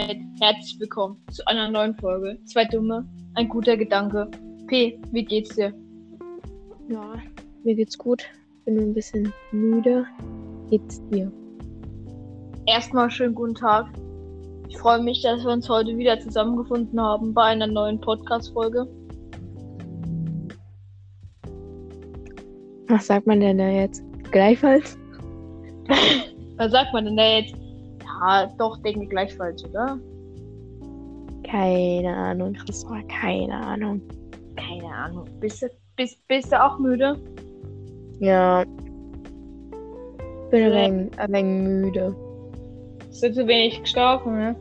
damit herzlich willkommen zu einer neuen Folge. Zwei Dumme, ein guter Gedanke. P, wie geht's dir? Ja, mir geht's gut. Bin nur ein bisschen müde. Geht's dir? Erstmal schönen guten Tag. Ich freue mich, dass wir uns heute wieder zusammengefunden haben bei einer neuen Podcast-Folge. Was sagt man denn da jetzt? Gleichfalls? Was sagt man denn da jetzt? Ja, doch, denke gleichfalls, oder? Keine Ahnung, Christopher, keine Ahnung. Keine Ahnung. Bist du, bist, bist du auch müde? Ja. Bin ein wenig, ein wenig müde. Hast du zu wenig geschlafen, ne?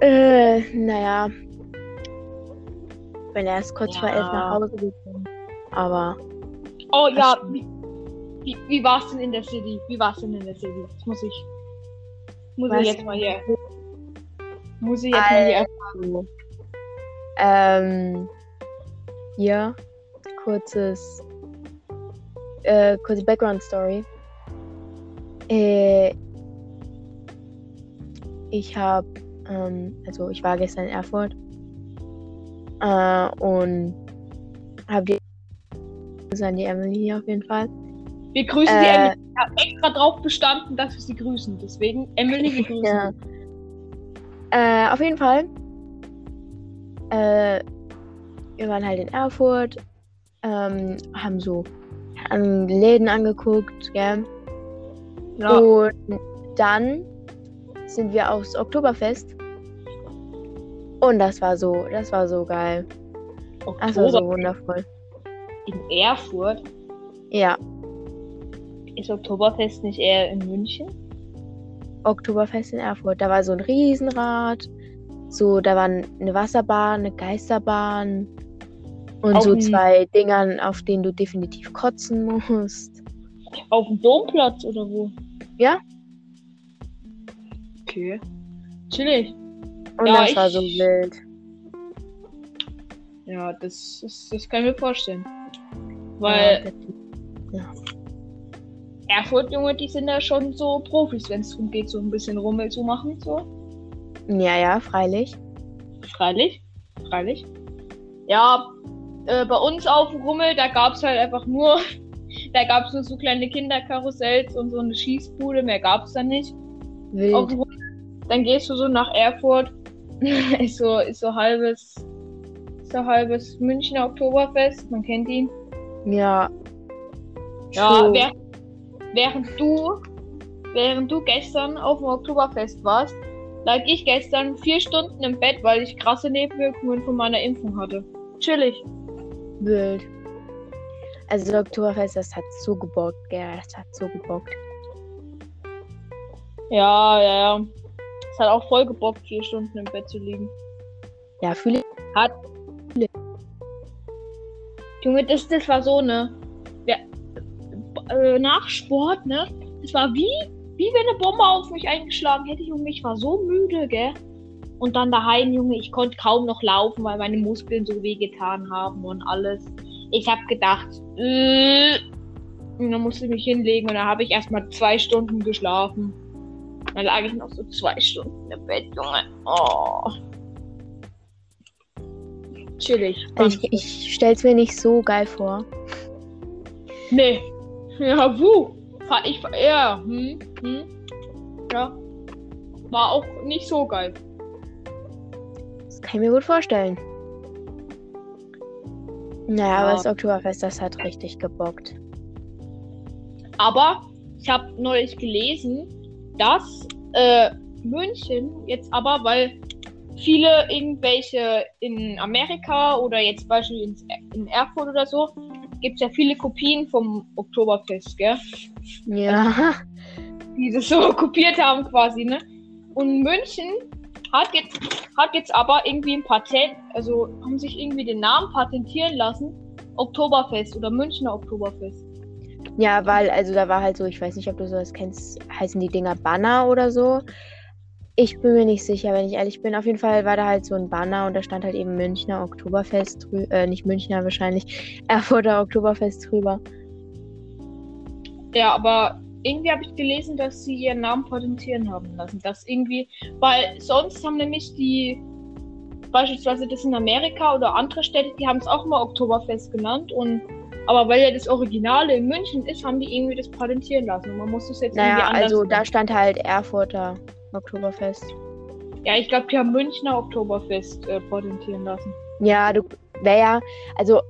Äh, naja. Bin erst kurz Ja. vor elf nach Hause gekommen. Aber Oh ja, wie, wie, wie war's denn in der City? Wie war's denn in der City? Das muss ich. Muss Was? ich jetzt mal hier. Muss ich jetzt mal hier. Also, ähm, ja, kurzes, äh, kurze Background Story. Äh, ich habe, ähm, also ich war gestern in Erfurt äh, und habe die Grüße an die Emily hier auf jeden Fall. Wir grüßen Äh, die Emily. Ich habe extra drauf bestanden, dass wir sie grüßen. Deswegen, Emily, wir grüßen. Ja. Äh, auf jeden Fall. Äh, wir waren halt in Erfurt, ähm, haben so an Läden angeguckt, gell? Ja. Und dann sind wir aufs Oktoberfest. Und das war so, das war so geil. Das war so Oktober wundervoll. in Erfurt. Ja, Ist Oktoberfest nicht eher in München? Oktoberfest in Erfurt. Da war so ein Riesenrad. So, da waren eine Wasserbahn, eine Geisterbahn und Auf so zwei Dingern, auf denen du definitiv kotzen musst. Auf dem Domplatz oder wo? Ja. Okay. Chillig. Und Ja, das war ich- so wild. Ja, das, das, das kann ich mir vorstellen. Weil Ja, Erfurt, Junge, die sind ja schon so Profis, wenn es darum geht, so ein bisschen Rummel zu machen. So. ja, ja, freilich. Freilich. Freilich. Ja, äh, bei uns auf dem Rummel, da gab es halt einfach nur, da gab es nur so kleine Kinderkarussells und so eine Schießbude, mehr gab es da nicht. Wild. Dann gehst du so nach Erfurt, ist so, ist so halbes, ist so halbes Münchner Oktoberfest, man kennt ihn. Ja. Ja, True. Während, du, während du gestern auf dem Oktoberfest warst, lag ich gestern vier Stunden im Bett, weil ich krasse Nebenwirkungen von meiner Impfung hatte. Chillig. Wild. Also das Oktoberfest, das hat so gebockt, gell, das hat so gebockt. Ja, ja, ja. Es hat auch voll gebockt, vier Stunden im Bett zu liegen. Ja, fühle ich. Hat. Junge, das, das war so, ne? Äh, nach Sport, ne? Das war wie, wie wenn eine Bombe auf mich eingeschlagen hätte, Junge. Ich war so müde, gell? Und dann daheim, Junge, ich konnte kaum noch laufen, weil meine Muskeln so wehgetan haben und alles. Ich hab gedacht, äh, und dann musste ich mich hinlegen und dann habe ich erstmal zwei Stunden geschlafen. Dann lag ich noch so zwei Stunden im Bett, Junge. Oh. Chillig. Ich, ich stell's mir nicht so geil vor. Nee. Ja, wuh. Ich, ja, hm, hm. Ja. War auch nicht so geil. Das kann ich mir gut vorstellen. Naja, Ja. aber das Oktoberfest, das hat richtig gebockt. Aber ich habe neulich gelesen, dass äh, München jetzt aber, weil viele irgendwelche in Amerika oder jetzt beispielsweise in Erfurt oder so, gibt es ja viele Kopien vom Oktoberfest, gell? Ja. die das so kopiert haben quasi, ne? Und München hat jetzt, hat jetzt aber irgendwie ein Patent, also haben sich irgendwie den Namen patentieren lassen. Oktoberfest oder Münchner Oktoberfest. Ja, weil, also da war halt so, ich weiß nicht, ob du sowas kennst, heißen die Dinger Banner oder so. Ich bin mir nicht sicher, wenn ich ehrlich bin. Auf jeden Fall war da halt so ein Banner und da stand halt eben Münchner Oktoberfest drüber, äh, nicht Münchner wahrscheinlich, Erfurter Oktoberfest drüber. Ja, aber irgendwie habe ich gelesen, dass sie ihren Namen patentieren haben lassen. Dass irgendwie, weil sonst haben nämlich die, beispielsweise das in Amerika oder andere Städte, die haben es auch mal Oktoberfest genannt und aber weil ja das Originale in München ist, haben die irgendwie das patentieren lassen. Und man muss das jetzt Naja, irgendwie anders also da stand halt Erfurter Oktoberfest. Ja, ich glaube, die haben Münchner Oktoberfest äh, patentieren lassen. Ja, du wär ja, also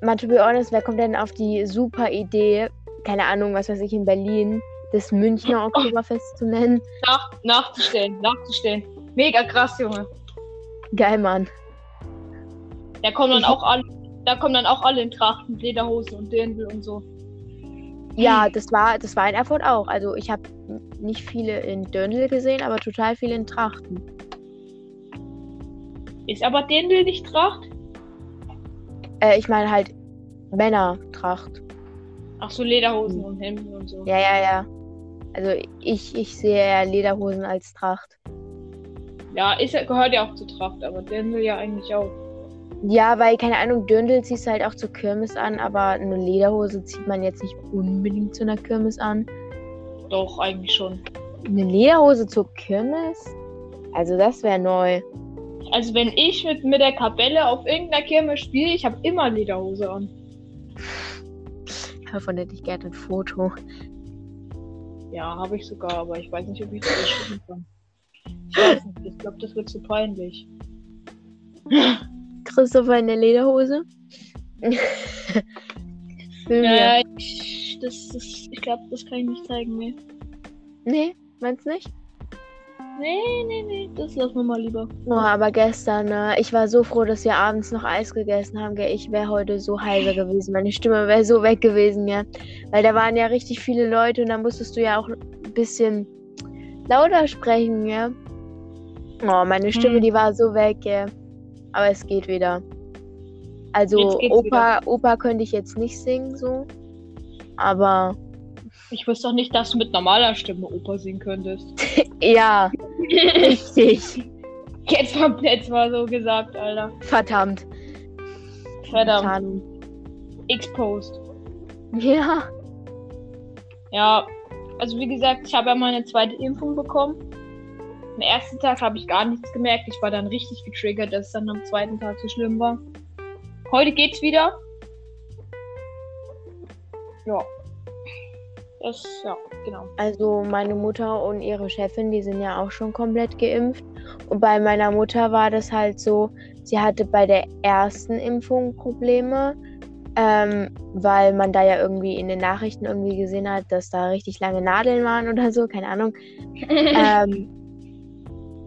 mal to be honest, wer kommt denn auf die super Idee, keine Ahnung, was weiß ich, in Berlin, das Münchner Oktoberfest zu nennen? Nach, nachzustellen, nachzustellen. Mega krass, Junge. Geil, Mann. Da kommen dann Ich- auch alle, da kommen dann auch alle in Trachten, Lederhosen und Dirndl und so. Ja, das war, das war in Erfurt auch. Also ich habe nicht viele in Dirndl gesehen, aber total viele in Trachten. Ist aber Dirndl nicht Tracht? Äh, ich meine halt Männertracht. Ach so, Lederhosen und Hemden und so. Ja, ja, ja. Also ich, ich sehe eher Lederhosen als Tracht. Ja, ist, gehört ja auch zu Tracht, aber Dirndl ja eigentlich auch. Ja, weil, keine Ahnung, Dirndl ziehst du halt auch zur Kirmes an, aber eine Lederhose zieht man jetzt nicht unbedingt zu einer Kirmes an. Doch, eigentlich schon. Eine Lederhose zur Kirmes? Also das wäre neu. Also wenn ich mit, mit der Kapelle auf irgendeiner Kirmes spiele, ich habe immer Lederhose an. Davon hätte ich gerne ein Foto. Ja, habe ich sogar, aber ich weiß nicht, ob ich das schicken kann. Ich weiß nicht, ich glaube, das wird zu peinlich. Christopher in der Lederhose? Film Ja, ich, das, das, ich glaube, das kann ich nicht zeigen mehr. Nee, meinst nicht? Nee, nee, nee, das lassen wir mal lieber. Oh, aber gestern, ne, ich war so froh, dass wir abends noch Eis gegessen haben, gell. Ich wäre heute so heiser gewesen. Meine Stimme wäre so weg gewesen, ja. Weil da waren ja richtig viele Leute und da musstest du ja auch ein bisschen lauter sprechen, ja. Oh, meine Stimme, Hm. die war so weg, gell. Aber es geht wieder. Also Jetzt geht's Opa, Opa könnte ich jetzt nicht singen, so. Aber Ich wusste doch nicht, dass du mit normaler Stimme Oper singen könntest. ja, richtig. Jetzt mal, jetzt mal so gesagt, Alter. Verdammt. Verdammt. Ahnung. Exposed. Ja. Ja, also wie gesagt, ich habe ja meine zweite Impfung bekommen. Am ersten Tag habe ich gar nichts gemerkt. Ich war dann richtig getriggert, dass es dann am zweiten Tag so schlimm war. Heute geht's wieder. Ja. Das, ja, genau. Also meine Mutter und ihre Chefin, die sind ja auch schon komplett geimpft. Und bei meiner Mutter war das halt so, sie hatte bei der ersten Impfung Probleme, ähm, weil man da ja irgendwie in den Nachrichten irgendwie gesehen hat, dass da richtig lange Nadeln waren oder so, keine Ahnung. ähm,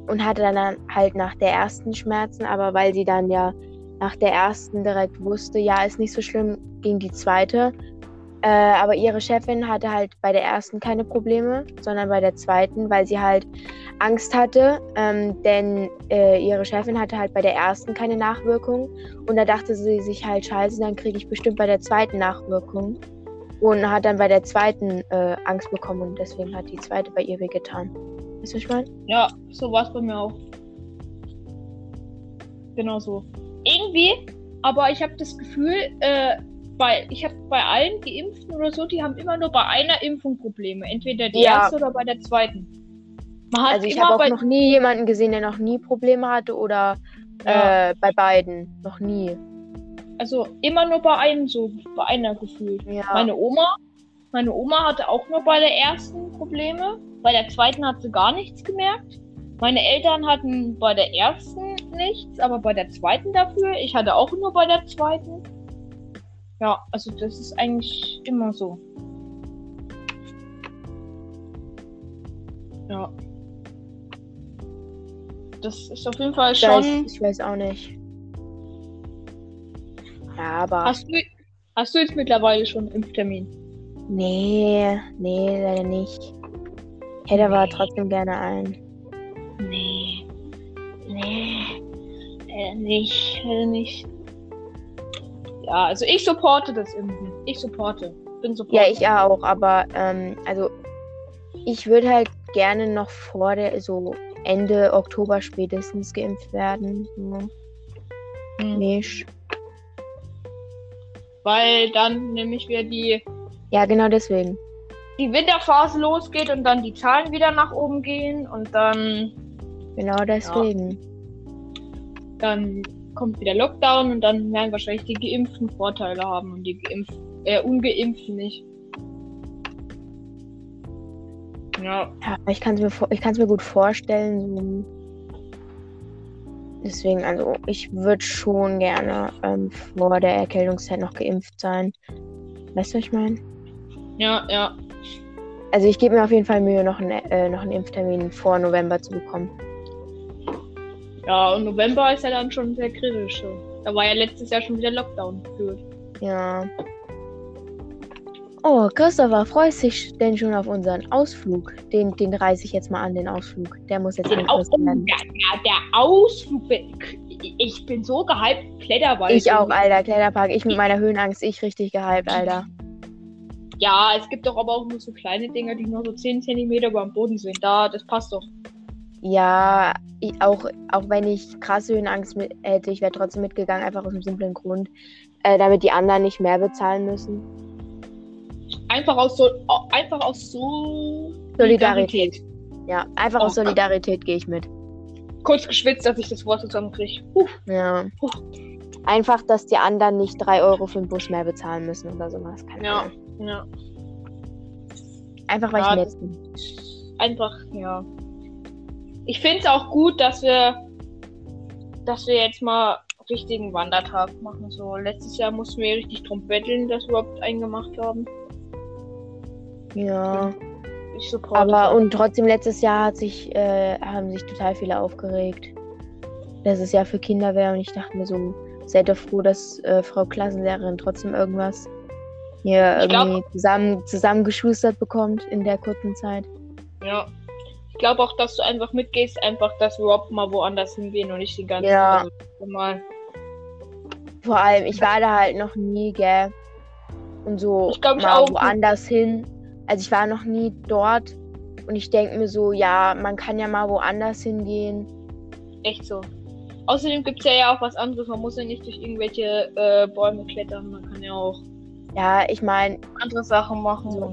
und hatte dann halt nach der ersten Schmerzen, aber weil sie dann ja nach der ersten direkt wusste, ja, ist nicht so schlimm, ging die zweite. Äh, aber ihre Chefin hatte halt bei der ersten keine Probleme, sondern bei der zweiten, weil sie halt Angst hatte, ähm, denn äh, ihre Chefin hatte halt bei der ersten keine Nachwirkung und da dachte sie sich halt, scheiße, dann kriege ich bestimmt bei der zweiten Nachwirkung und hat dann bei der zweiten äh, Angst bekommen und deswegen hat die zweite bei ihr wehgetan. Weißt du, was ich meine? ja, so war es bei mir auch. Genau so. Irgendwie, aber ich habe das Gefühl, äh, bei, ich habe bei allen Geimpften oder so, die haben immer nur bei einer Impfung Probleme. Entweder die Ja. erste oder bei der zweiten. Man hat Also ich habe auch noch nie jemanden gesehen, der noch nie Probleme hatte oder Ja. äh, bei beiden. Noch nie. also immer nur bei einem so, bei einer gefühlt. Ja. Meine Oma, meine Oma hatte auch nur bei der ersten Probleme. Bei der zweiten hat sie gar nichts gemerkt. Meine Eltern hatten bei der ersten nichts, aber bei der zweiten dafür. Ich hatte auch nur bei der zweiten. Ja, also das ist eigentlich immer so. Ja. Das ist auf jeden Fall ich, weiß, schon. ich weiß auch nicht. Ja, aber. Hast du, hast du jetzt mittlerweile schon einen Impftermin? Nee, nee, leider nicht. Hätte aber trotzdem gerne einen. Nee. Nee. Äh, nicht. Äh, nicht. Ja, also ich supporte das irgendwie. Ich supporte. Bin supporte. Ja, ich auch, aber ähm, also ich würde halt gerne noch vor der, so Ende Oktober spätestens geimpft werden. So. Hm. Nicht. Weil dann nämlich wir die. Ja, genau deswegen. Die Winterphase losgeht und dann die Zahlen wieder nach oben gehen und dann. Genau deswegen. Ja, dann kommt wieder Lockdown und dann werden wahrscheinlich die Geimpften Vorteile haben und die Geimpf äh, Ungeimpften nicht. Ja. ja ich kann es mir, mir gut vorstellen. Deswegen, also ich würde schon gerne ähm, vor der Erkältungszeit noch geimpft sein. Weißt du, was ich meine? Ja, ja. Also ich gebe mir auf jeden Fall Mühe, noch, einen, äh, noch einen Impftermin vor November zu bekommen. Ja, und November ist ja dann schon sehr kritisch. Da war ja letztes Jahr schon wieder Lockdown geführt. Ja. Oh, Christopher, freust dich denn schon auf unseren Ausflug? Den, den reiße ich jetzt mal an, den Ausflug. Der muss jetzt den Aus werden. Ja, ja, der Ausflug. Ich bin so gehypt. Kletterwald. Ich auch, Alter. Kletterpark. Ich mit meiner Höhenangst. Ich richtig gehypt, Alter. Ja, es gibt doch aber auch nur so kleine Dinger, die nur so 10 cm über dem Boden sind. Da, das passt doch. Ja, ich, auch, auch wenn ich krasse Höhenangst mit, hätte, ich wäre trotzdem mitgegangen, einfach aus dem simplen Grund, äh, damit die anderen nicht mehr bezahlen müssen. Einfach aus so, einfach aus so Solidarität. Ja, einfach oh, aus Solidarität gehe ich mit. Kurz geschwitzt, dass ich das Wort zusammenkriege. Ja. Puh. Einfach, dass die anderen nicht 3 Euro für den Bus mehr bezahlen müssen oder sowas. Keine ja, ja. Einfach, weil ja, ich nett bin. Einfach, ja ich finde es auch gut, dass wir, dass wir jetzt mal richtigen Wandertag machen. So letztes Jahr mussten wir richtig drum betteln, dass wir überhaupt einen gemacht haben. Ja. Ich Aber und trotzdem letztes Jahr hat sich, äh, haben sich total viele aufgeregt, dass es ja für Kinder wäre und ich dachte mir so, seid doch froh, dass äh, Frau Klassenlehrerin trotzdem irgendwas hier ich irgendwie glaub, zusammen, zusammengeschustert bekommt in der kurzen Zeit. Ja, ich glaube auch, dass du einfach mitgehst, einfach, dass wir überhaupt mal woanders hingehen und nicht die ganze ja. Zeit mal. Vor allem, ich war da halt noch nie, gell? Und so ich glaub, ich mal woanders hin. Also ich war noch nie dort und ich denke mir so, ja, man kann ja mal woanders hingehen. Echt so. Außerdem gibt es ja, ja auch was anderes. Man muss ja nicht durch irgendwelche äh, Bäume klettern. Man kann ja auch. Ja, ich meine. Andere Sachen machen. So.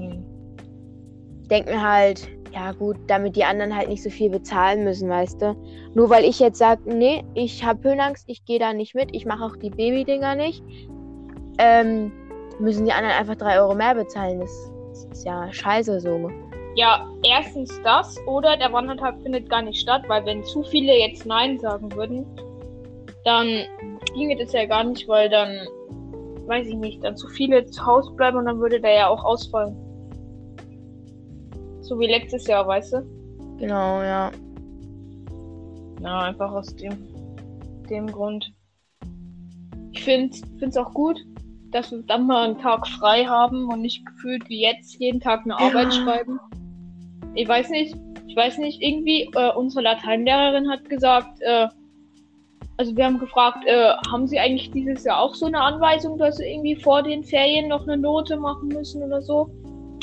Ich denke mir halt, ja gut, damit die anderen halt nicht so viel bezahlen müssen, weißt du. Nur weil ich jetzt sage, nee, ich habe Höhenangst, ich gehe da nicht mit, ich mache auch die Babydinger nicht, ähm, müssen die anderen einfach drei Euro mehr bezahlen. Das, das ist ja scheiße so. Ja, erstens das oder der Wandertag findet gar nicht statt, weil wenn zu viele jetzt Nein sagen würden, dann ginge das ja gar nicht, weil dann, weiß ich nicht, dann zu viele zu Hause bleiben und dann würde der ja auch ausfallen. So wie letztes Jahr, weißt du? Genau, ja. Ja, einfach aus dem, dem Grund. Ich finde es auch gut, dass wir dann mal einen Tag frei haben und nicht gefühlt wie jetzt jeden Tag eine ja. Arbeit schreiben. Ich weiß nicht, ich weiß nicht, irgendwie, äh, unsere Lateinlehrerin hat gesagt, äh, also wir haben gefragt, äh, haben Sie eigentlich dieses Jahr auch so eine Anweisung, dass Sie irgendwie vor den Ferien noch eine Note machen müssen oder so?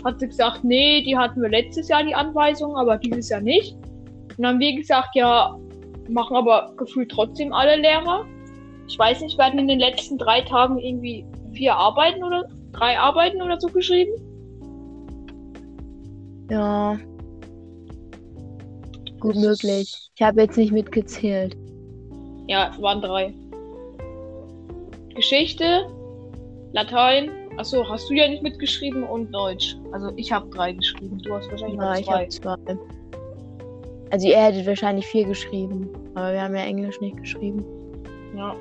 hat sie gesagt, nee, die hatten wir letztes Jahr die Anweisung, aber dieses Jahr nicht. Und dann haben wir gesagt, ja, machen aber gefühlt trotzdem alle Lehrer. Ich weiß nicht, hatten in den letzten drei Tagen irgendwie vier Arbeiten oder drei Arbeiten oder so geschrieben. Ja. Gut möglich. Ich habe jetzt nicht mitgezählt. Ja, es waren drei. Geschichte, Latein, Achso, hast du ja nicht mitgeschrieben und Deutsch. Also ich habe drei geschrieben. Du hast wahrscheinlich ja, ich habe zwei. Also ihr hättet wahrscheinlich vier geschrieben. Aber wir haben ja Englisch nicht geschrieben. Ja.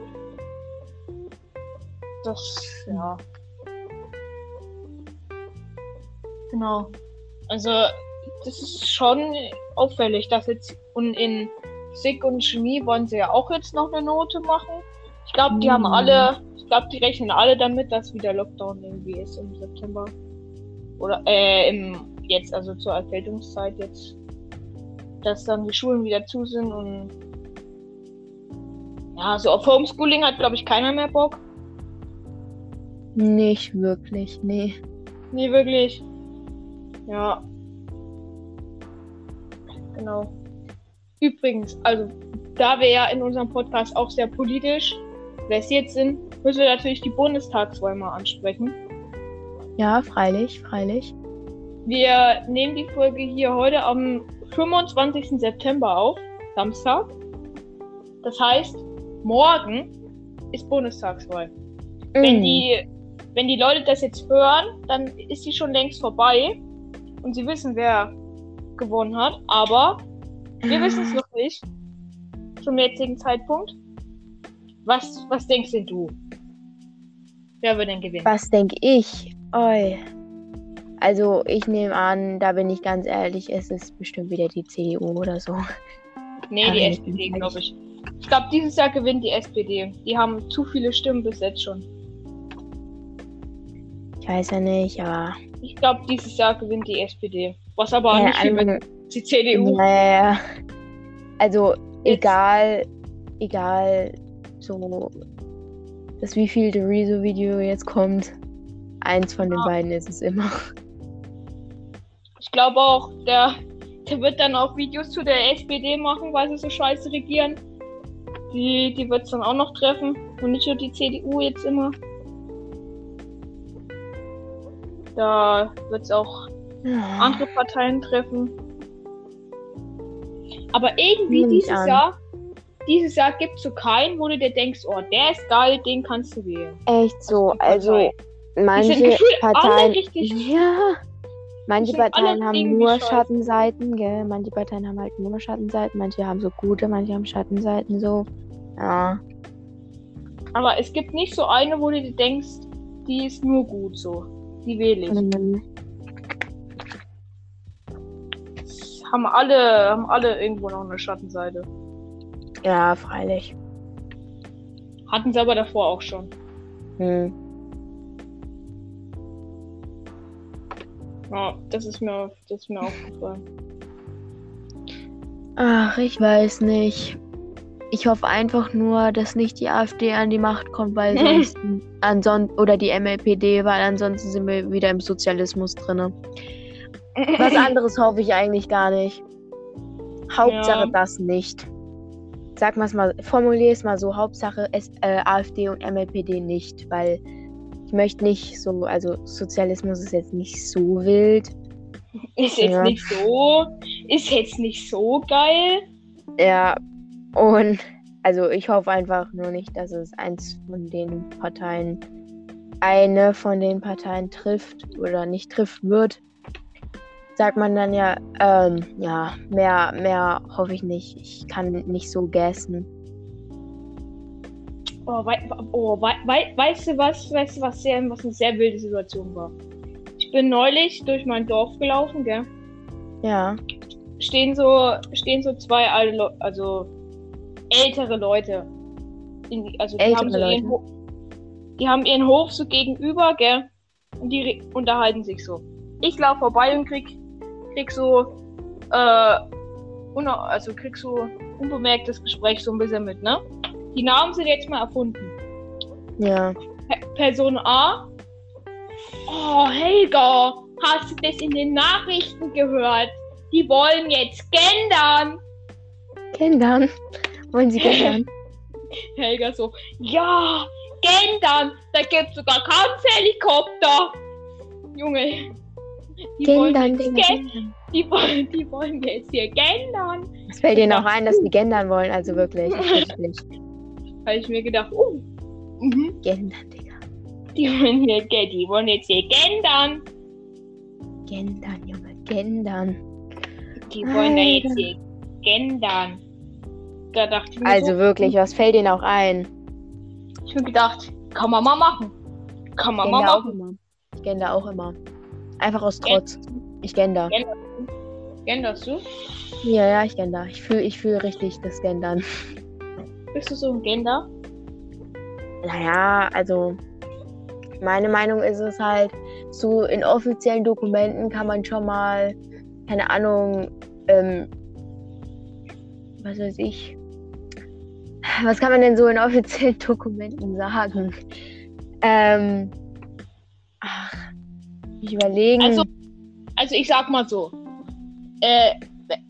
Das, ja. Genau. Also, das ist schon auffällig, dass jetzt und in Physik und Chemie wollen sie ja auch jetzt noch eine Note machen. Ich glaube, die hm. haben alle glaube, die rechnen alle damit, dass wieder Lockdown irgendwie ist im September. Oder, äh, im, jetzt, also zur Erkältungszeit jetzt. Dass dann die Schulen wieder zu sind und. Ja, so auf Homeschooling hat, glaube ich, keiner mehr Bock. Nicht wirklich, nee. Nee, wirklich. Ja. Genau. Übrigens, also, da wir ja in unserem Podcast auch sehr politisch versiert sind, müssen wir natürlich die Bundestagswahl mal ansprechen. Ja, freilich, freilich. Wir nehmen die Folge hier heute am 25. September auf, Samstag. Das heißt, morgen ist Bundestagswahl. Mm. Wenn die, wenn die Leute das jetzt hören, dann ist sie schon längst vorbei und sie wissen, wer gewonnen hat. Aber wir wissen es noch nicht. Zum jetzigen Zeitpunkt. Was, was denkst denn du? Wer wird denn gewinnen? Was denke ich? Oi. Also, ich nehme an, da bin ich ganz ehrlich, es ist bestimmt wieder die CDU oder so. Nee, Kann die SPD, glaube ich. Ich glaube, dieses Jahr gewinnt die SPD. Die haben zu viele Stimmen bis jetzt schon. Ich weiß ja nicht, aber. Ich glaube, dieses Jahr gewinnt die SPD. Was aber Ja, nicht viel also- mit die CDU. Naja. Also, egal, egal, so, das wievielte Rezo-Video jetzt kommt, eins von den Ja. beiden ist es immer. Ich glaube auch, der, der wird dann auch Videos zu der SPD machen, weil sie so scheiße regieren. Die, die wird es dann auch noch treffen. Und nicht nur die CDU jetzt immer. Da wird es auch andere Parteien treffen. Aber irgendwie ich dieses an. Jahr, dieses Jahr gibt es so keinen, wo du dir denkst, oh, der ist geil, den kannst du wählen. Echt so, also, manche Parteien. richtig. Ja. Manche Parteien haben nur. Schattenseiten, gell? Manche Parteien haben halt nur Schattenseiten, manche haben so gute, manche haben Schattenseiten so. Ja. Aber es gibt nicht so eine, wo du dir denkst, die ist nur gut so. Die wähle ich. Mhm. Haben alle, haben alle irgendwo noch eine Schattenseite. Ja, freilich. Hatten sie aber davor auch schon. Hm. Ja, das ist mir, das ist mir aufgefallen. Ach, ich weiß nicht. Ich hoffe einfach nur, dass nicht die AfD an die Macht kommt, weil sonst ansonsten oder die MLPD, weil ansonsten sind wir wieder im Sozialismus drinne. Was anderes hoffe ich eigentlich gar nicht. Hauptsache Ja. das nicht. Sag mal's mal, formulier es mal so, Hauptsache es, äh, AfD und MLPD nicht, weil ich möchte nicht so, also Sozialismus ist jetzt nicht so wild. Ist jetzt Ja. nicht so, ist jetzt nicht so geil. Ja, und also ich hoffe einfach nur nicht, dass es eins von den Parteien, eine von den Parteien trifft oder nicht trifft wird. Sagt man dann ja, ähm, ja, mehr, mehr hoffe ich nicht. Ich kann nicht so gassen. Oh, wei oh wei wei weißt du was, weißt du was sehr, was eine sehr wilde Situation war? Ich bin neulich durch mein Dorf gelaufen, gell? Ja. Stehen so, stehen so zwei alte Leute, also ältere Leute. In, die- also die Ältere haben so ihren Leute. Ho die haben ihren Hof so gegenüber, gell? Und die unterhalten sich so. Ich laufe vorbei und krieg, krieg so, äh, also krieg so unbemerkt das Gespräch so ein bisschen mit, ne? Die Namen sind jetzt mal erfunden. Ja. Pe- Person A. Oh, Helga, hast du das in den Nachrichten gehört? Die wollen jetzt gendern. Gendern. Wollen Sie gendern? Helga so, ja, gendern. Da gibt's sogar Kampfhelikopter. Junge. Die wollen, gendern, gen gendern. die, wollen, die wollen jetzt hier gendern. Es fällt Ihnen auch ein, dass Sie gendern wollen, also wirklich. Habe ich mir gedacht, oh, mhm, Gendern, Digga. die wollen hier, die wollen jetzt hier gendern. Gendern, Junge, gendern. Die wollen da Alter. jetzt hier gendern. Da dachte ich mir Also so, wirklich, was fällt Ihnen auch ein? Ich hab gedacht, kann man mal machen. Kann man mal machen. immer. Ich gender auch immer. Einfach aus Trotz. Ich gender. Genderst du? Ja, ja, ich gender. Ich fühle ich fühl richtig das Gendern. Bist du so ein Gender? Naja, also meine Meinung ist es halt, so in offiziellen Dokumenten kann man schon mal, keine Ahnung, ähm, was weiß ich. Was kann man denn so in offiziellen Dokumenten sagen? Ähm, ach, ich überlegen. Also, also ich sag mal so. Äh,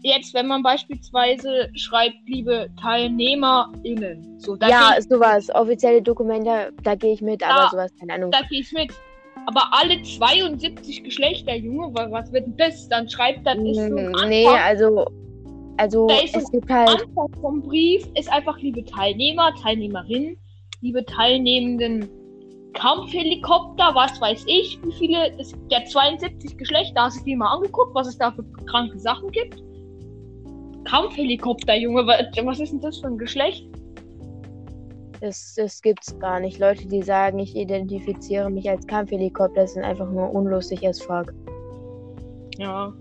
jetzt, wenn man beispielsweise schreibt, liebe TeilnehmerInnen, so, da ja, sowas, offizielle Dokumente, da gehe ich mit, aber Ja. sowas, keine Ahnung. da geh ich mit. Aber alle 72 Geschlechter, Junge, wa- was wird denn das? Dann schreibt dann ist so ein Mm, Nee, Anfang- also. Also, Da ist es gibt halt. Anfang vom Brief ist einfach liebe Teilnehmer, Teilnehmerinnen, liebe teilnehmenden Kampfhelikopter, was weiß ich, wie viele, es gibt ja 72 Geschlechter, hast du dir mal angeguckt, was es da für kranke Sachen gibt? Kampfhelikopter, Junge, wa- was ist denn das für ein Geschlecht? Das, das gibt's gar nicht. Leute, die sagen, ich identifiziere mich als Kampfhelikopter, sind einfach nur unlustig as fuck. Ja.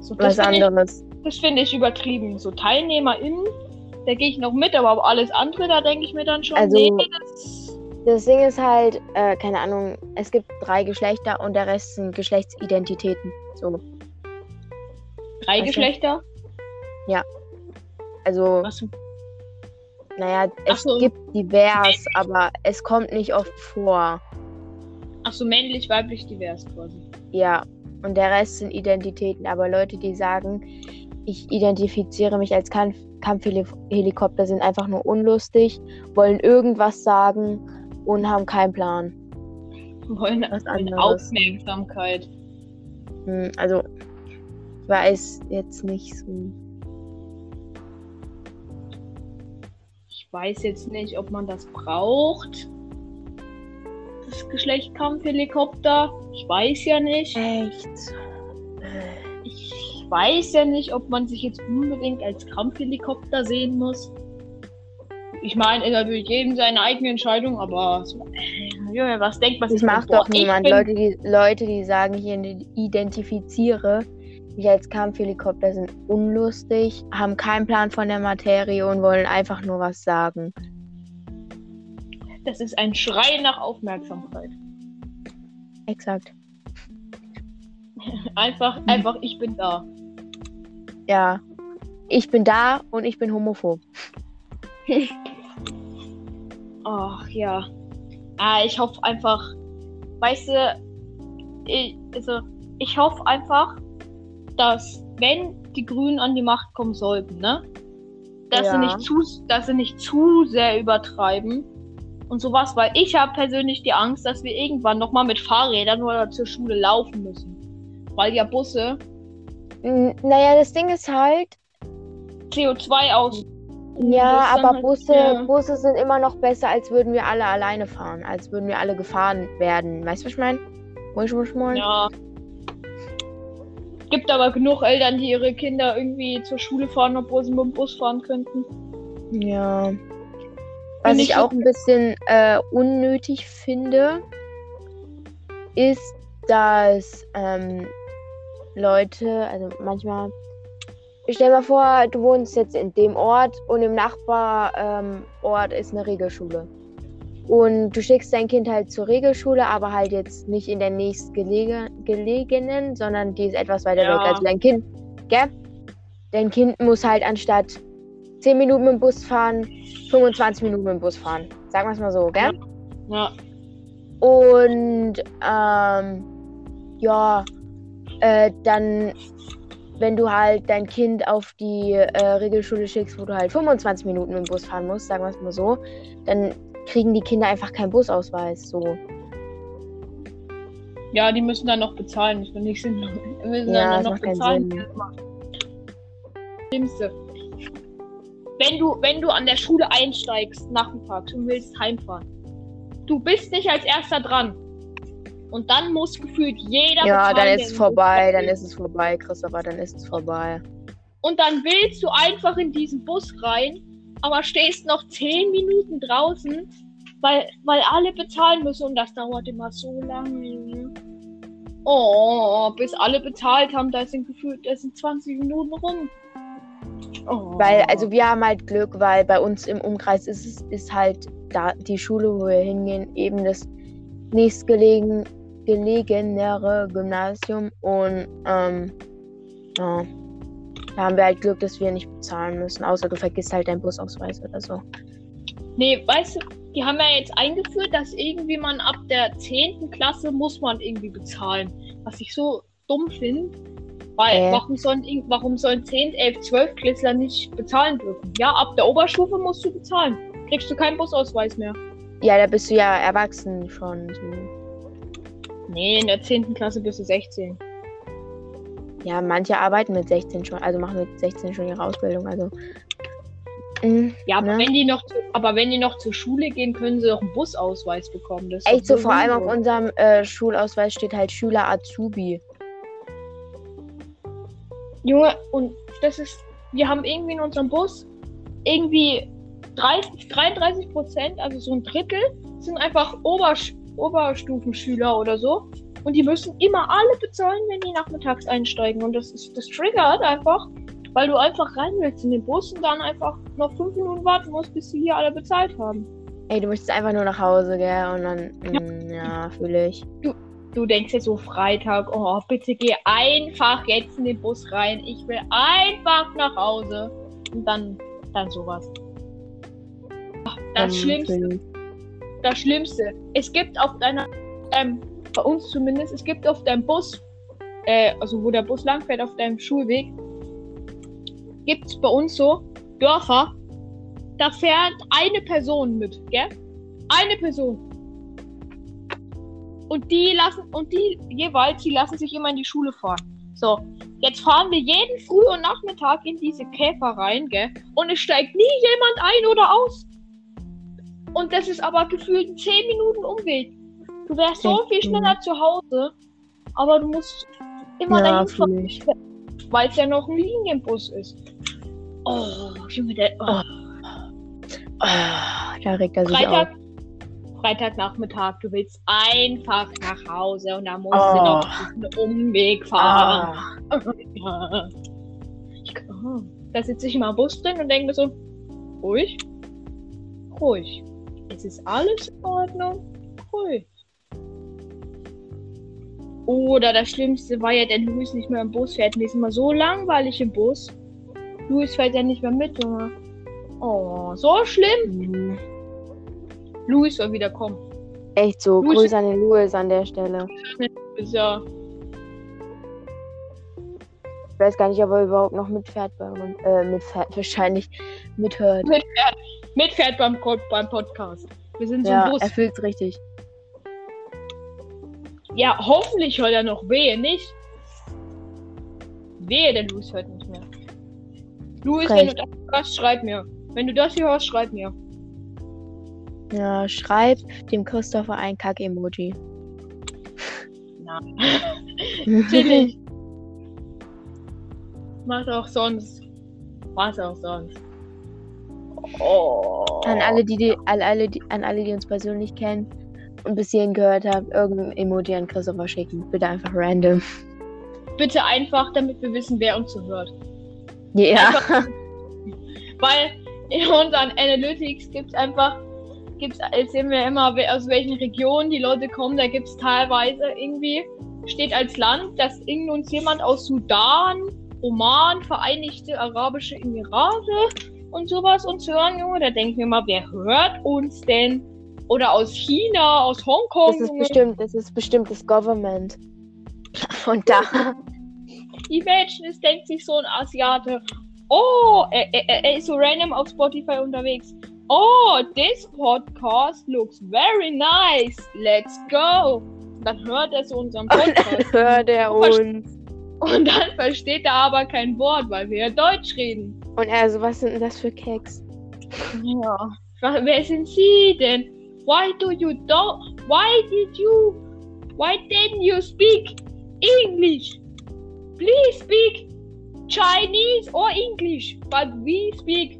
So, Was finde ich, anderes. das finde ich übertrieben. So TeilnehmerInnen, da gehe ich noch mit, aber alles andere, da denke ich mir dann schon, Also, nee, das Das Ding ist halt, äh, keine Ahnung, es gibt drei Geschlechter und der Rest sind Geschlechtsidentitäten. So. drei weißt du? Geschlechter. Also, Was, naja, es so. gibt divers, aber es kommt nicht oft vor. ach so, männlich, weiblich, divers quasi. Ja. Und der Rest sind Identitäten. Aber Leute, die sagen, ich identifiziere mich als Kampf Kampfhelikopter, sind einfach nur unlustig, wollen irgendwas sagen und haben keinen Plan. Wollen Was anderes. Aufmerksamkeit. Hm, also, ich weiß jetzt nicht so. Ich weiß jetzt nicht, ob man das braucht. Das Geschlecht Kampfhelikopter. Ich weiß ja nicht. Echt? Ich weiß ja nicht, ob man sich jetzt unbedingt als Kampfhelikopter sehen muss. Ich meine, ist natürlich jedem seine eigene Entscheidung, aber so, äh, was denkt man Das sich denn? macht doch niemand. bin- Leute die, Leute, die sagen, ich identifiziere mich als Kampfhelikopter, sind unlustig, haben keinen Plan von der Materie und wollen einfach nur was sagen. Das ist ein Schrei nach Aufmerksamkeit. Exakt. Einfach, einfach, ich bin da. Ja. Ich bin da und ich bin homophob. Ach ja. Ah, ich hoffe einfach, weißt du, ich, also, ich hoffe einfach, dass wenn die Grünen an die Macht kommen sollten, ne? Dass sie Ja. nicht zu, dass sie nicht zu sehr übertreiben und sowas, weil ich habe persönlich die Angst, dass wir irgendwann nochmal mit Fahrrädern oder zur Schule laufen müssen. Weil ja Busse naja, das Ding ist halt, CO2 aus. ja, aber halt- Busse, ja. Busse sind immer noch besser, als würden wir alle alleine fahren, als würden wir alle gefahren werden. Weißt du, was ich meine? Wusch, wusch, moin. Ja. Gibt aber genug Eltern, die ihre Kinder irgendwie zur Schule fahren, obwohl sie mit dem Bus fahren könnten. Ja. Was ich ich auch ein bisschen äh, unnötig finde, ist, dass ähm, Leute, also manchmal, ich stell mal vor, du wohnst jetzt in dem Ort und im Nachbarort ähm, ist eine Regelschule. Und du schickst dein Kind halt zur Regelschule, aber halt jetzt nicht in der nächstgelegenen, sondern die ist etwas weiter Ja. weg. Also dein Kind, gell? Dein Kind muss halt anstatt 10 Minuten mit dem Bus fahren, 25 Minuten mit dem Bus fahren. Sagen wir es mal so, gell? Ja. Und ähm, ja, äh, dann, wenn du halt dein Kind auf die äh, Regelschule schickst, wo du halt 25 Minuten mit dem Bus fahren musst, sagen wir es mal so, dann kriegen die Kinder einfach keinen Busausweis. So. Ja, die müssen dann noch bezahlen. Das finde ich sinnlos. Die müssen Ja, dann das noch bezahlen. Schlimmste. Wenn du, wenn du an der Schule einsteigst, nachmittags und willst heimfahren, du bist nicht als erster dran. Und dann muss gefühlt jeder Ja, dann ist es vorbei, dann ist es vorbei, Christopher, dann ist es vorbei. Und dann willst du einfach in diesen Bus rein, aber stehst noch 10 Minuten draußen, weil, weil alle bezahlen müssen und das dauert immer so lange. Oh, bis alle bezahlt haben, da sind gefühlt, da sind 20 Minuten rum. Oh. Weil, also wir haben halt Glück, weil bei uns im Umkreis ist es ist halt da die Schule, wo wir hingehen, eben das nächstgelegen gelegenere Gymnasium und ähm, ja, da haben wir halt Glück, dass wir nicht bezahlen müssen, außer du vergisst halt deinen Busausweis oder so. Nee, weißt du, die haben ja jetzt eingeführt, dass irgendwie man ab der 10. Klasse muss man irgendwie bezahlen. Was ich so dumm finde. Weil, Äh. warum, sollen, warum sollen 10, 11, 12 Klässler nicht bezahlen dürfen? Ja, ab der Oberstufe musst du bezahlen. Kriegst du keinen Busausweis mehr. Ja, da bist du ja erwachsen schon. So. Nee, in der 10. Klasse bist du 16. Ja, manche arbeiten mit 16 schon, also machen mit 16 schon ihre Ausbildung. Also. mm, Ja, aber ne? wenn die noch, zu, aber wenn die noch zur Schule gehen, können sie auch einen Busausweis bekommen. Das Echt so, vor allem auf unserem äh, Schulausweis steht halt Schüler Azubi. Junge, und das ist, wir haben irgendwie in unserem Bus irgendwie 30, 33 Prozent, also so ein Drittel, sind einfach Obersch Oberstufenschüler oder so. Und die müssen immer alle bezahlen, wenn die nachmittags einsteigen. Und das ist, das triggert einfach, weil du einfach rein willst in den Bus und dann einfach noch fünf Minuten warten musst, bis sie hier alle bezahlt haben. Ey, du möchtest einfach nur nach Hause, gell? Und dann, mm, ja, fühle ich. Du denkst jetzt so Freitag, oh, bitte geh einfach jetzt in den Bus rein. Ich will einfach nach Hause. Und dann, dann sowas. Ach, Das Ähm, Schlimmste. Das Schlimmste. Es gibt auf deiner, ähm, bei uns zumindest, es gibt auf deinem Bus, äh, also wo der Bus langfährt auf deinem Schulweg, gibt es bei uns so Dörfer, da fährt eine Person mit, gell? Eine Person. Und die lassen, und die jeweils, die lassen sich immer in die Schule fahren. So, jetzt fahren wir jeden Früh- und Nachmittag in diese Käfer rein, gell? Und es steigt nie jemand ein oder aus. Und das ist aber gefühlt ein 10 Minuten Umweg. Du wärst so viel schneller zu Hause, aber du musst immer Ja, dahin fahren, weil es ja noch ein Linienbus ist. Oh, Junge, der. Oh. Ah, da regt er sich Freitag, auf. Freitagnachmittag, du willst einfach nach Hause und da musst Oh. du noch einen Umweg fahren. Ah, Ich, oh. Da sitze ich immer im Bus drin und denke mir so, ruhig, ruhig. Es ist alles in Ordnung, ruhig. Oder das Schlimmste war ja, der Luis nicht mehr im Bus fährt. Mir ist immer so langweilig im Bus. Luis fährt ja nicht mehr mit, Junge. Oh, so schlimm. Mhm. Luis soll wieder kommen. Echt so, Grüße an den Louis an der Stelle. Ja. Ich weiß gar nicht, ob er überhaupt noch mitfährt bei uns. Äh, mitfährt, wahrscheinlich mithört. Mitfährt beim, Code, beim Podcast. Wir sind so Ja, ein Bus. er fühlt's richtig. Ja, hoffentlich hört er noch wehe, nicht? Wehe, der Luis hört nicht mehr. Luis, wenn du das hörst, schreib mir. Wenn du das hier hörst, schreib mir. Ja, schreib dem Christopher ein Kack-Emoji. Nein. Chillig. Macht auch sonst. Was auch sonst. Oh. An alle, die, die, an, alle, die, an alle, die uns persönlich kennen und bis hierhin gehört haben, irgendein Emoji an Christopher schicken. Bitte einfach random. Bitte einfach, damit wir wissen, wer uns so hört. Ja. Weil in unseren Analytics gibt es einfach, gibt's, jetzt sehen wir immer, aus welchen Regionen die Leute kommen. Da gibt es teilweise irgendwie, steht als Land, dass irgend uns jemand aus Sudan, Oman, Vereinigte Arabische Emirate und sowas uns hören, Junge. Da denke ich mir mal, wer hört uns denn? Oder aus China, aus Hongkong, Das ist Junge. bestimmt, das ist bestimmt das Government. Und da. Imagine, es denkt sich so ein Asiate. Oh, er, er, er ist so random auf Spotify unterwegs. Oh, this podcast looks very nice. Let's go. Dann hört er so unseren Und dann Podcast. hört er uns. Und dann versteht er aber kein Wort, weil wir ja Deutsch reden. Und er so, was sind denn das für Keks? Ja. Wer sind Sie denn? Why do you don't? Why did you? Why didn't you speak English? Please speak Chinese or English, but we speak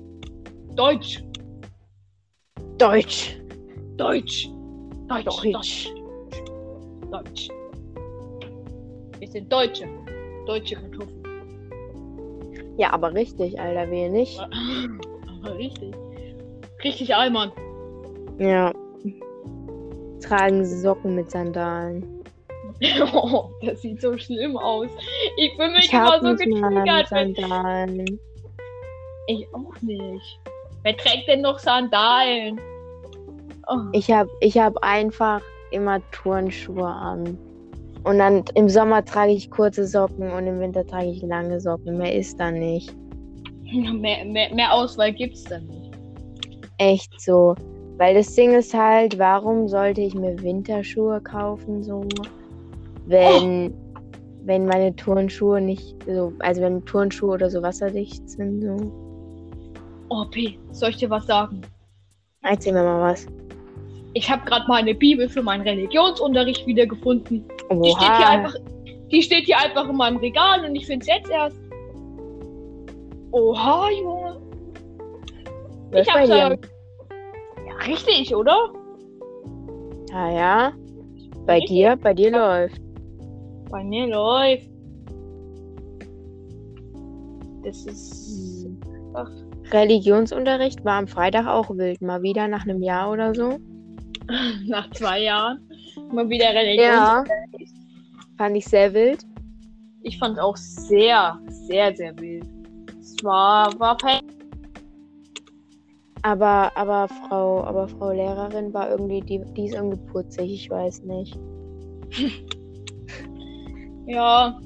Deutsch. Deutsch. Deutsch. Deutsch. Deutsch. Deutsch. Deutsch. Wir sind Deutsche. Deutsche Kartoffeln. Ja, aber richtig, Alter, wir nicht. Aber richtig. Richtig Allmann. Ja. Tragen Socken mit Sandalen. Oh, das sieht so schlimm aus. Ich fühle mich Ich immer so getriggert, Sandalen. Ich auch nicht. Wer trägt denn noch Sandalen? Oh. Ich hab, ich hab einfach immer Turnschuhe an. Und dann im Sommer trage ich kurze Socken und im Winter trage ich lange Socken. Mehr ist da nicht. mehr, mehr, mehr Auswahl gibt's da nicht. Echt so. Weil das Ding ist halt, warum sollte ich mir Winterschuhe kaufen, so, wenn, wenn meine Turnschuhe nicht so, also wenn Turnschuhe oder so wasserdicht sind, so. Oh, P, soll ich dir was sagen? Erzähl mir mal was. Ich habe gerade meine Bibel für meinen Religionsunterricht wiedergefunden. Die steht, hier einfach, die steht hier einfach in meinem Regal und ich finde es jetzt erst. Oha, Junge. Läuft ich hab's ja, richtig, oder? Ja, ja. Bei Richtig. dir, bei dir läuft. Bei mir läuft. Das ist. Ach, Religionsunterricht war am Freitag auch wild. Mal wieder nach einem Jahr oder so. nach zwei Jahren. Mal wieder Religion. Ja. Fand ich sehr wild. Ich fand auch sehr, sehr, sehr wild. Es war, war fe- Aber, aber Frau, aber Frau Lehrerin war irgendwie, die, die ist irgendwie putzig, ich weiß nicht. Ja,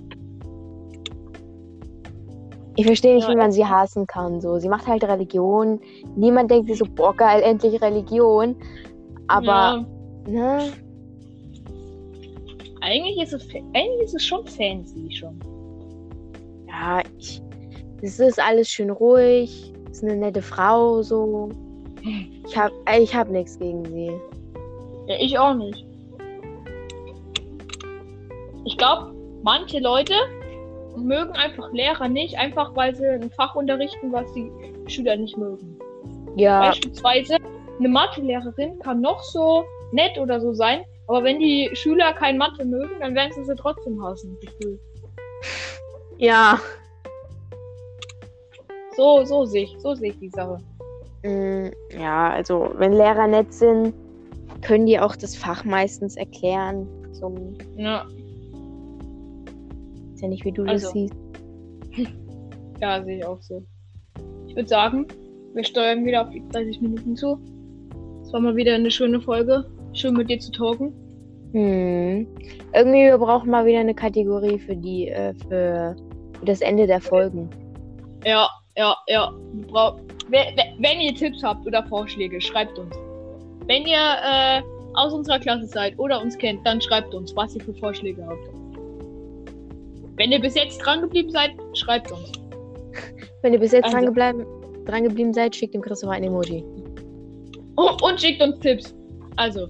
Ich verstehe nicht, Ja, wie man sie hassen kann. So, sie macht halt Religion. Niemand denkt sich so, boah, geil, endlich Religion. Aber, ja. ne? Eigentlich ist es, eigentlich ist es schon fancy schon. Ja, ich. Es ist alles schön ruhig. Ist eine nette Frau, so. Ich hab, ich hab nichts gegen sie. Ja, ich auch nicht. Ich glaube, manche Leute mögen einfach Lehrer nicht, einfach weil sie ein Fach unterrichten, was die Schüler nicht mögen. Ja, Beispielsweise eine Mathelehrerin kann noch so nett oder so sein, aber wenn die Schüler kein Mathe mögen, dann werden sie sie trotzdem hassen. ja. So, so sehe ich, so sehe ich die Sache. Mm, Ja, also, wenn Lehrer nett sind, können die auch das Fach meistens erklären. So, Ja, ist ja nicht, wie du Also. das siehst. ja, sehe ich auch so. Ich würde sagen, wir steuern wieder auf die 30 Minuten zu. Es war mal wieder eine schöne Folge. Schön mit dir zu talken. Hm. Irgendwie, wir brauchen mal wieder eine Kategorie für die, äh, für, für das Ende der Folgen. Ja, ja, ja. Wenn ihr Tipps habt oder Vorschläge, schreibt uns. Wenn ihr äh, aus unserer Klasse seid oder uns kennt, dann schreibt uns, was ihr für Vorschläge habt. Wenn ihr bis jetzt dran geblieben seid, schreibt uns. Wenn ihr bis jetzt Also. dran geblieben seid, schickt dem Christopher ein Emoji. Und schickt uns Tipps. Also,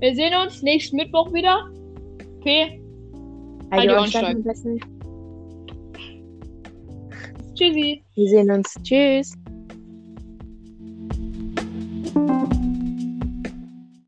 wir sehen uns nächsten Mittwoch wieder. P. Heidi Ornstein. Tschüssi. Wir sehen uns. Tschüss.